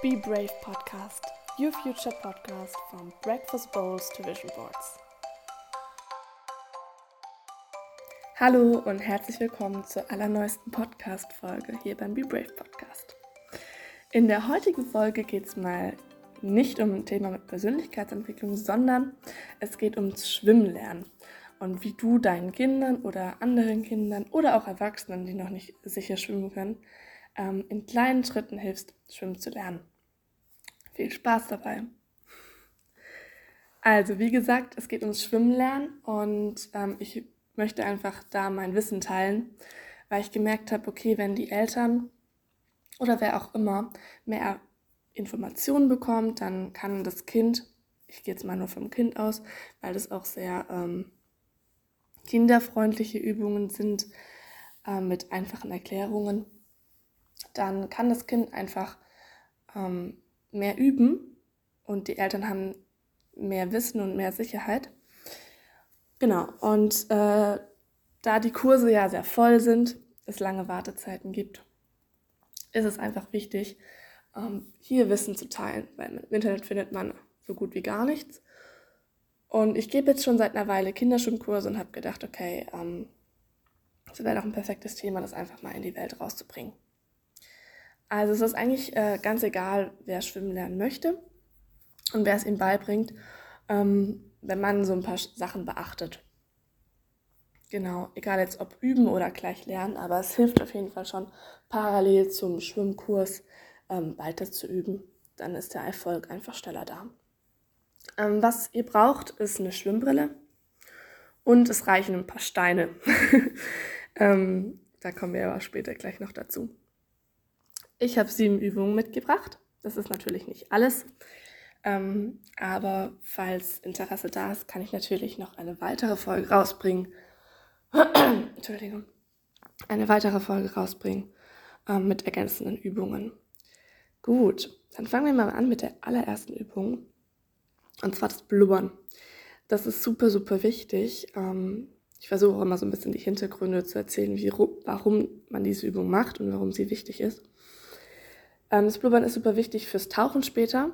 Be Brave Podcast, your future podcast from breakfast bowls to vision boards. Hallo und herzlich willkommen zur allerneuesten Podcast-Folge hier beim Be Brave Podcast. In der heutigen Folge geht es mal nicht um ein Thema mit Persönlichkeitsentwicklung, sondern es geht ums Schwimmenlernen und wie du deinen Kindern oder anderen Kindern oder auch Erwachsenen, die noch nicht sicher schwimmen können, ähm, in kleinen Schritten hilfst, schwimmen zu lernen. Viel Spaß dabei! Also, wie gesagt, es geht ums Schwimmen und ähm, ich möchte einfach da mein Wissen teilen, weil ich gemerkt habe, okay, wenn die Eltern oder wer auch immer mehr Informationen bekommt, dann kann das Kind, ich gehe jetzt mal nur vom Kind aus, weil das auch sehr ähm, kinderfreundliche Übungen sind äh, mit einfachen Erklärungen, dann kann das Kind einfach ähm, mehr üben und die Eltern haben mehr Wissen und mehr Sicherheit. Genau, und äh, da die Kurse ja sehr voll sind, es lange Wartezeiten gibt, ist es einfach wichtig, ähm, hier Wissen zu teilen, weil im Internet findet man so gut wie gar nichts. Und ich gebe jetzt schon seit einer Weile Kinderschwimmkurse und habe gedacht, okay, ähm, das wäre doch ein perfektes Thema, das einfach mal in die Welt rauszubringen. Also es ist eigentlich äh, ganz egal, wer schwimmen lernen möchte und wer es ihm beibringt, ähm, wenn man so ein paar Sachen beachtet. Genau, egal jetzt ob üben oder gleich lernen, aber es hilft auf jeden Fall schon parallel zum Schwimmkurs ähm, weiter zu üben. Dann ist der Erfolg einfach schneller da. Ähm, was ihr braucht, ist eine Schwimmbrille und es reichen ein paar Steine. ähm, da kommen wir aber später gleich noch dazu. Ich habe sieben Übungen mitgebracht. Das ist natürlich nicht alles. Ähm, aber falls Interesse da ist, kann ich natürlich noch eine weitere Folge rausbringen. Entschuldigung. Eine weitere Folge rausbringen ähm, mit ergänzenden Übungen. Gut, dann fangen wir mal an mit der allerersten Übung. Und zwar das Blubbern. Das ist super, super wichtig. Ähm, ich versuche auch immer so ein bisschen die Hintergründe zu erzählen, wie, warum man diese Übung macht und warum sie wichtig ist. Ähm, das Blubbern ist super wichtig fürs Tauchen später,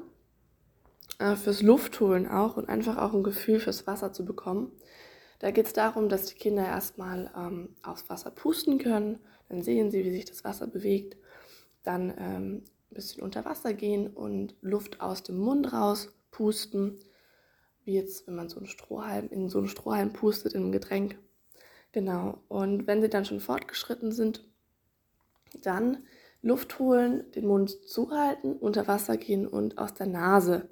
äh, fürs Luftholen auch und einfach auch ein Gefühl fürs Wasser zu bekommen. Da geht es darum, dass die Kinder erstmal ähm, aufs Wasser pusten können, dann sehen sie, wie sich das Wasser bewegt, dann ähm, ein bisschen unter Wasser gehen und Luft aus dem Mund raus pusten, wie jetzt, wenn man so einen Strohhalm in so einen Strohhalm pustet in einem Getränk. Genau. Und wenn sie dann schon fortgeschritten sind, dann Luft holen, den Mund zuhalten, unter Wasser gehen und aus der Nase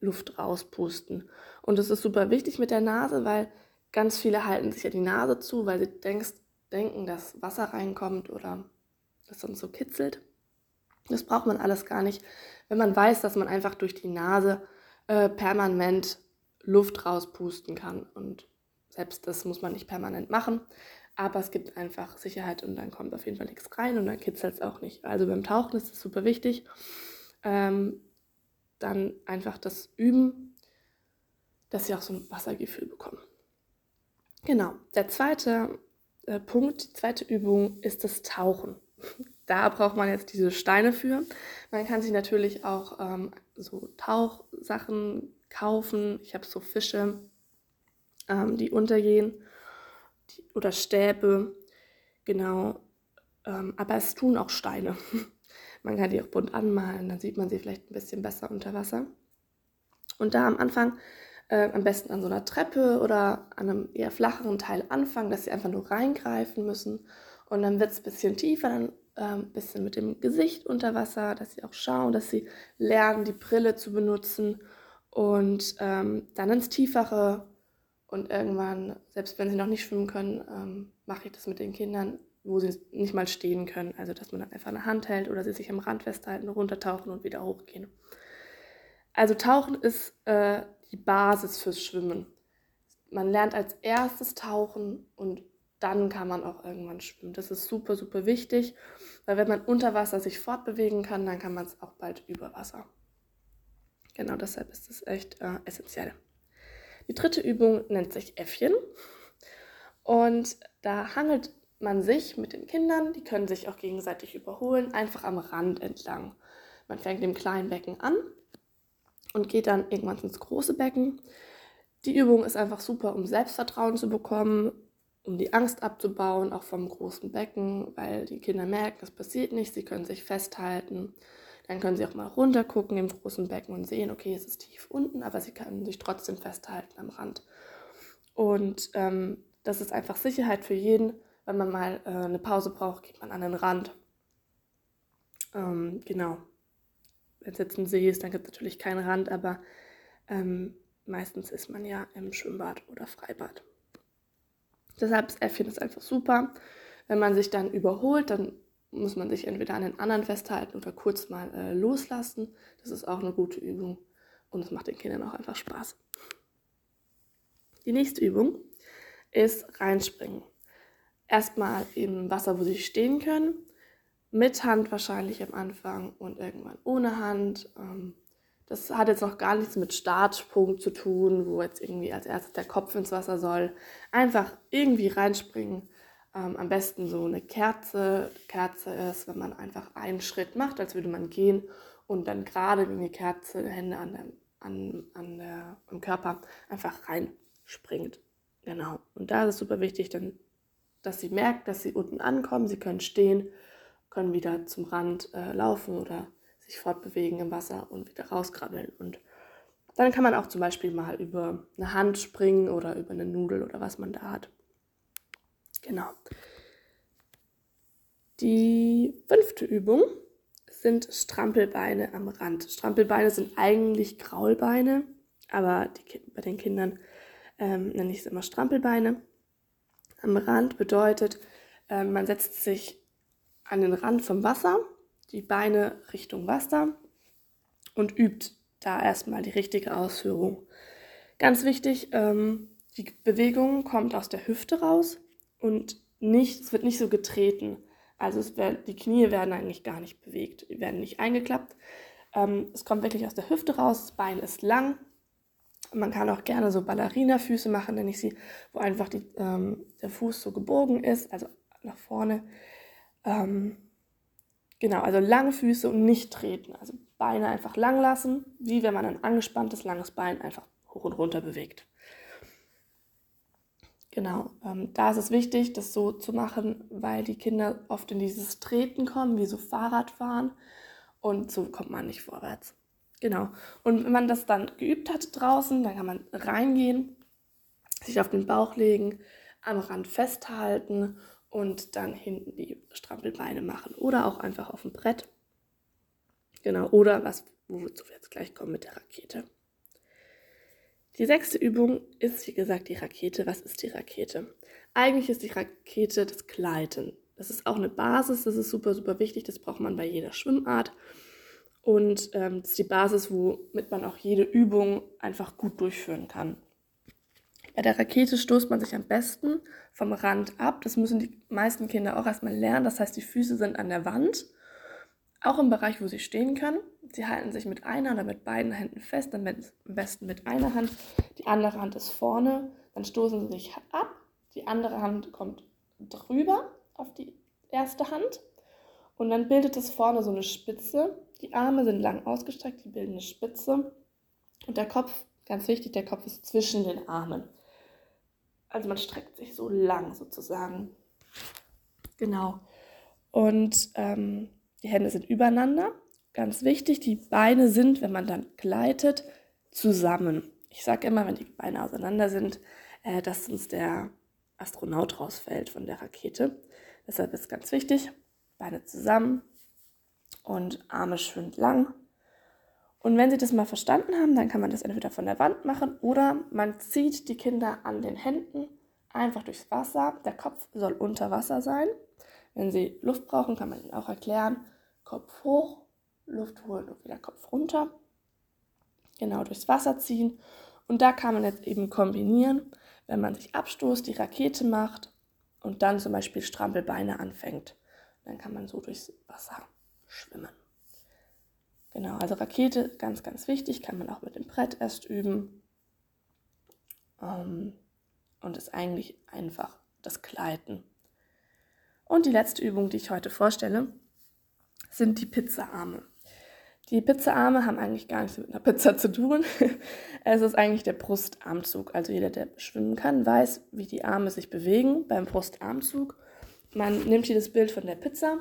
Luft rauspusten. Und das ist super wichtig mit der Nase, weil ganz viele halten sich ja die Nase zu, weil sie denkst, denken, dass Wasser reinkommt oder das sonst so kitzelt. Das braucht man alles gar nicht, wenn man weiß, dass man einfach durch die Nase äh, permanent Luft rauspusten kann. Und selbst das muss man nicht permanent machen. Aber es gibt einfach Sicherheit und dann kommt auf jeden Fall nichts rein und dann kitzelt es auch nicht. Also beim Tauchen ist es super wichtig. Ähm, dann einfach das Üben, dass sie auch so ein Wassergefühl bekommen. Genau. Der zweite äh, Punkt, die zweite Übung ist das Tauchen. Da braucht man jetzt diese Steine für. Man kann sich natürlich auch ähm, so Tauchsachen kaufen. Ich habe so Fische, ähm, die untergehen oder Stäbe. Genau. Ähm, aber es tun auch Steine. man kann die auch bunt anmalen, dann sieht man sie vielleicht ein bisschen besser unter Wasser. Und da am Anfang äh, am besten an so einer Treppe oder an einem eher flacheren Teil anfangen, dass sie einfach nur reingreifen müssen. Und dann wird es ein bisschen tiefer, dann ein ähm, bisschen mit dem Gesicht unter Wasser, dass sie auch schauen, dass sie lernen, die Brille zu benutzen und ähm, dann ins Tiefere. Und irgendwann, selbst wenn sie noch nicht schwimmen können, ähm, mache ich das mit den Kindern, wo sie nicht mal stehen können. Also, dass man dann einfach eine Hand hält oder sie sich am Rand festhalten, runtertauchen und wieder hochgehen. Also, Tauchen ist äh, die Basis fürs Schwimmen. Man lernt als erstes Tauchen und dann kann man auch irgendwann schwimmen. Das ist super, super wichtig, weil wenn man unter Wasser sich fortbewegen kann, dann kann man es auch bald über Wasser. Genau deshalb ist es echt äh, essentiell. Die dritte Übung nennt sich Äffchen und da hangelt man sich mit den Kindern, die können sich auch gegenseitig überholen, einfach am Rand entlang. Man fängt im kleinen Becken an und geht dann irgendwann ins große Becken. Die Übung ist einfach super, um Selbstvertrauen zu bekommen, um die Angst abzubauen, auch vom großen Becken, weil die Kinder merken, es passiert nichts, sie können sich festhalten. Dann können sie auch mal runter gucken im großen Becken und sehen, okay, es ist tief unten, aber sie können sich trotzdem festhalten am Rand. Und ähm, das ist einfach Sicherheit für jeden. Wenn man mal äh, eine Pause braucht, geht man an den Rand. Ähm, genau. Wenn es jetzt ein See ist, dann gibt es natürlich keinen Rand, aber ähm, meistens ist man ja im Schwimmbad oder Freibad. Deshalb ist Äffchen einfach super. Wenn man sich dann überholt, dann muss man sich entweder an den anderen festhalten oder kurz mal äh, loslassen. Das ist auch eine gute Übung und es macht den Kindern auch einfach Spaß. Die nächste Übung ist reinspringen. Erstmal im Wasser, wo sie stehen können, mit Hand wahrscheinlich am Anfang und irgendwann ohne Hand. Ähm, das hat jetzt noch gar nichts mit Startpunkt zu tun, wo jetzt irgendwie als erstes der Kopf ins Wasser soll. Einfach irgendwie reinspringen. Ähm, am besten so eine Kerze. Kerze ist, wenn man einfach einen Schritt macht, als würde man gehen und dann gerade wie eine Kerze Hände an der, an, an der, am Körper einfach reinspringt. Genau. Und da ist es super wichtig, dann, dass sie merkt, dass sie unten ankommen. Sie können stehen, können wieder zum Rand äh, laufen oder sich fortbewegen im Wasser und wieder rauskrabbeln. Und dann kann man auch zum Beispiel mal über eine Hand springen oder über eine Nudel oder was man da hat. Genau. Die fünfte Übung sind Strampelbeine am Rand. Strampelbeine sind eigentlich Graulbeine, aber die, bei den Kindern ähm, nenne ich es immer Strampelbeine. Am Rand bedeutet, äh, man setzt sich an den Rand vom Wasser die Beine Richtung Wasser und übt da erstmal die richtige Ausführung. Ganz wichtig, ähm, die Bewegung kommt aus der Hüfte raus und nicht, es wird nicht so getreten. Also es die Knie werden eigentlich gar nicht bewegt, die werden nicht eingeklappt. Ähm, es kommt wirklich aus der Hüfte raus, das Bein ist lang. Man kann auch gerne so Ballerina-Füße machen, nenne ich sie, wo einfach die, ähm, der Fuß so gebogen ist, also nach vorne. Ähm, Genau, also lange Füße und nicht treten. Also Beine einfach lang lassen, wie wenn man ein angespanntes, langes Bein einfach hoch und runter bewegt. Genau, ähm, da ist es wichtig, das so zu machen, weil die Kinder oft in dieses Treten kommen, wie so Fahrradfahren. Und so kommt man nicht vorwärts. Genau. Und wenn man das dann geübt hat draußen, dann kann man reingehen, sich auf den Bauch legen, am Rand festhalten und dann hinten die Strampelbeine machen oder auch einfach auf dem Brett. Genau, oder was, wozu wir jetzt gleich kommen mit der Rakete. Die sechste Übung ist, wie gesagt, die Rakete. Was ist die Rakete? Eigentlich ist die Rakete das Gleiten. Das ist auch eine Basis, das ist super, super wichtig, das braucht man bei jeder Schwimmart. Und ähm, das ist die Basis, womit man auch jede Übung einfach gut durchführen kann. Bei der Rakete stoßt man sich am besten vom Rand ab. Das müssen die meisten Kinder auch erstmal lernen. Das heißt, die Füße sind an der Wand, auch im Bereich, wo sie stehen können. Sie halten sich mit einer oder mit beiden Händen fest, am besten mit einer Hand. Die andere Hand ist vorne, dann stoßen sie sich ab. Die andere Hand kommt drüber auf die erste Hand und dann bildet es vorne so eine Spitze. Die Arme sind lang ausgestreckt, die bilden eine Spitze und der Kopf, ganz wichtig, der Kopf ist zwischen den Armen. Also man streckt sich so lang sozusagen. Genau. Und ähm, die Hände sind übereinander. Ganz wichtig, die Beine sind, wenn man dann gleitet, zusammen. Ich sage immer, wenn die Beine auseinander sind, äh, dass uns der Astronaut rausfällt von der Rakete. Deshalb ist ganz wichtig, Beine zusammen und Arme schön lang und wenn sie das mal verstanden haben, dann kann man das entweder von der Wand machen oder man zieht die Kinder an den Händen einfach durchs Wasser. Der Kopf soll unter Wasser sein. Wenn sie Luft brauchen, kann man ihnen auch erklären, Kopf hoch, Luft holen und wieder Kopf runter. Genau durchs Wasser ziehen. Und da kann man jetzt eben kombinieren, wenn man sich abstoßt, die Rakete macht und dann zum Beispiel Strampelbeine anfängt. Dann kann man so durchs Wasser schwimmen. Genau, also Rakete, ganz, ganz wichtig, kann man auch mit dem Brett erst üben. Ähm, und ist eigentlich einfach das Gleiten. Und die letzte Übung, die ich heute vorstelle, sind die Pizzaarme. Die Pizzaarme haben eigentlich gar nichts mit einer Pizza zu tun. es ist eigentlich der Brustarmzug. Also jeder, der schwimmen kann, weiß, wie die Arme sich bewegen beim Brustarmzug. Man nimmt hier das Bild von der Pizza,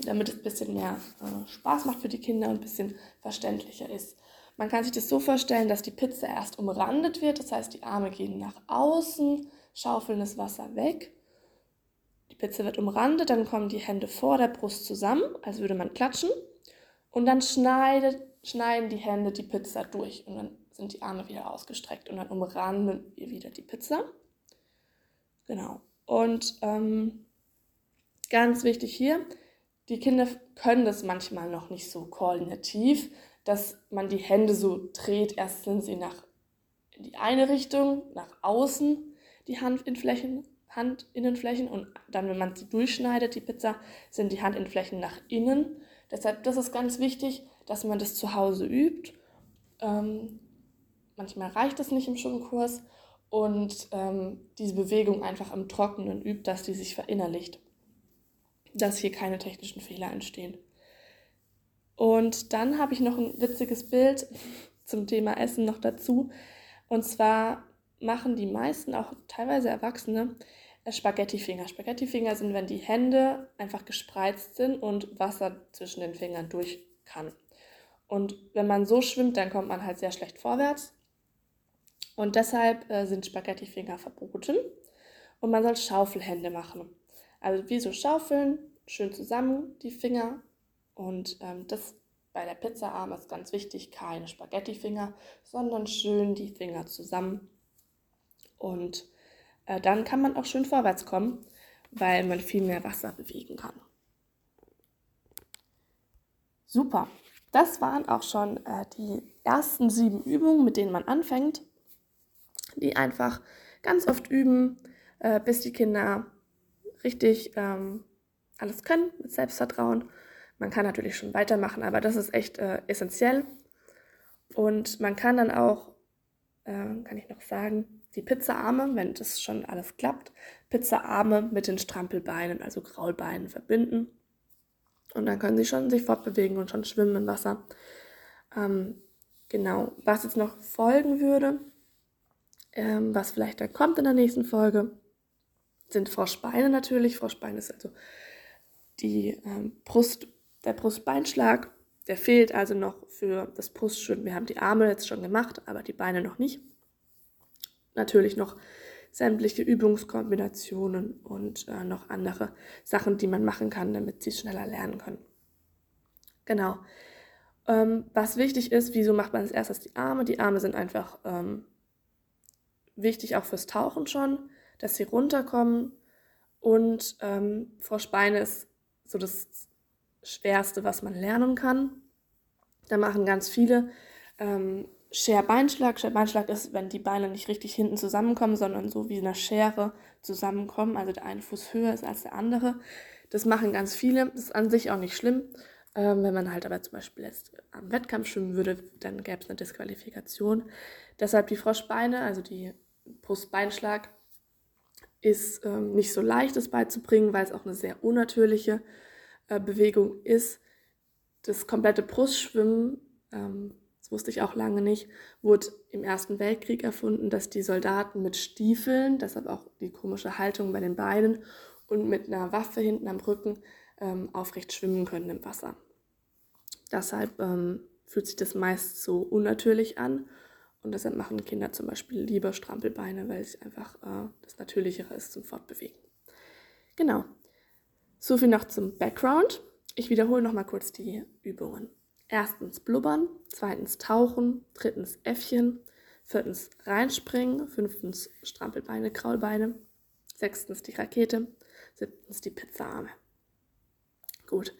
damit es ein bisschen mehr äh, Spaß macht für die Kinder und ein bisschen verständlicher ist. Man kann sich das so vorstellen, dass die Pizza erst umrandet wird, das heißt, die Arme gehen nach außen, schaufeln das Wasser weg. Die Pizza wird umrandet, dann kommen die Hände vor der Brust zusammen, als würde man klatschen. Und dann schneidet, schneiden die Hände die Pizza durch und dann sind die Arme wieder ausgestreckt und dann umranden wir wieder die Pizza. Genau. Und ähm, ganz wichtig hier, die Kinder können das manchmal noch nicht so koordinativ dass man die Hände so dreht. Erst sind sie nach in die eine Richtung, nach außen, die Handinnenflächen, Handinnenflächen und dann, wenn man sie durchschneidet, die Pizza, sind die Handinnenflächen nach innen. Deshalb, das ist ganz wichtig, dass man das zu Hause übt. Ähm, manchmal reicht es nicht im Schwimmkurs und ähm, diese Bewegung einfach im Trockenen übt, dass die sich verinnerlicht, dass hier keine technischen Fehler entstehen. Und dann habe ich noch ein witziges Bild zum Thema Essen noch dazu. Und zwar machen die meisten, auch teilweise Erwachsene, äh, Spaghettifinger. Spaghettifinger sind, wenn die Hände einfach gespreizt sind und Wasser zwischen den Fingern durch kann. Und wenn man so schwimmt, dann kommt man halt sehr schlecht vorwärts. Und deshalb äh, sind Spaghettifinger verboten. Und man soll Schaufelhände machen. Also wie so Schaufeln, schön zusammen die Finger und ähm, das bei der Pizzaarm ist ganz wichtig, keine Spaghettifinger, sondern schön die Finger zusammen. Und äh, dann kann man auch schön vorwärts kommen, weil man viel mehr Wasser bewegen kann. Super, das waren auch schon äh, die ersten sieben Übungen, mit denen man anfängt, die einfach ganz oft üben, äh, bis die Kinder richtig ähm, alles können mit Selbstvertrauen man kann natürlich schon weitermachen, aber das ist echt äh, essentiell. Und man kann dann auch, äh, kann ich noch sagen, die Pizzaarme, wenn das schon alles klappt, Pizzaarme mit den Strampelbeinen, also Graulbeinen verbinden. Und dann können sie schon sich fortbewegen und schon schwimmen im Wasser. Ähm, genau, was jetzt noch folgen würde, ähm, was vielleicht dann kommt in der nächsten Folge, sind Froschbeine natürlich. Froschbeine ist also die ähm, Brust der Brustbeinschlag, der fehlt also noch für das Brustschwimmen. Wir haben die Arme jetzt schon gemacht, aber die Beine noch nicht. Natürlich noch sämtliche Übungskombinationen und äh, noch andere Sachen, die man machen kann, damit sie schneller lernen können. Genau. Ähm, was wichtig ist, wieso macht man als erstes die Arme? Die Arme sind einfach ähm, wichtig auch fürs Tauchen schon, dass sie runterkommen. Und ähm, Froschbeine ist so das Schwerste, was man lernen kann. Da machen ganz viele ähm, Scher-Beinschlag. Scher-Beinschlag ist, wenn die Beine nicht richtig hinten zusammenkommen, sondern so wie eine Schere zusammenkommen, also der eine Fuß höher ist als der andere. Das machen ganz viele. Das ist an sich auch nicht schlimm. Ähm, wenn man halt aber zum Beispiel jetzt am Wettkampf schwimmen würde, dann gäbe es eine Disqualifikation. Deshalb die Froschbeine, also die Brustbeinschlag, ist ähm, nicht so leicht, das beizubringen, weil es auch eine sehr unnatürliche äh, Bewegung ist. Das komplette Brustschwimmen, ähm, das wusste ich auch lange nicht, wurde im Ersten Weltkrieg erfunden, dass die Soldaten mit Stiefeln, deshalb auch die komische Haltung bei den Beinen und mit einer Waffe hinten am Rücken ähm, aufrecht schwimmen können im Wasser. Deshalb ähm, fühlt sich das meist so unnatürlich an und deshalb machen Kinder zum Beispiel lieber Strampelbeine, weil es einfach äh, das Natürlichere ist zum Fortbewegen. Genau, so viel noch zum Background. Ich wiederhole noch mal kurz die Übungen. Erstens blubbern, zweitens tauchen, drittens Äffchen, viertens reinspringen, fünftens Strampelbeine, Kraulbeine, sechstens die Rakete, siebtens die Pizzaarme. Gut.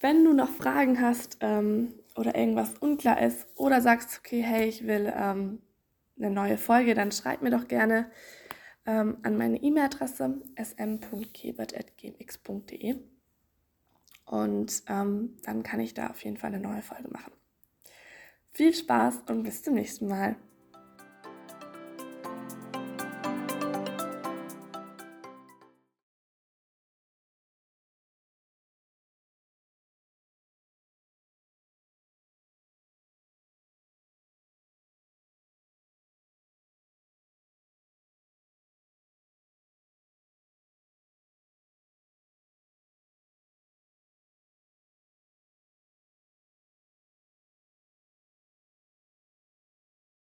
Wenn du noch Fragen hast ähm, oder irgendwas unklar ist oder sagst, okay, hey, ich will ähm, eine neue Folge, dann schreib mir doch gerne ähm, an meine E-Mail-Adresse sm.kebert.gmx.de und ähm, dann kann ich da auf jeden Fall eine neue Folge machen. Viel Spaß und bis zum nächsten Mal.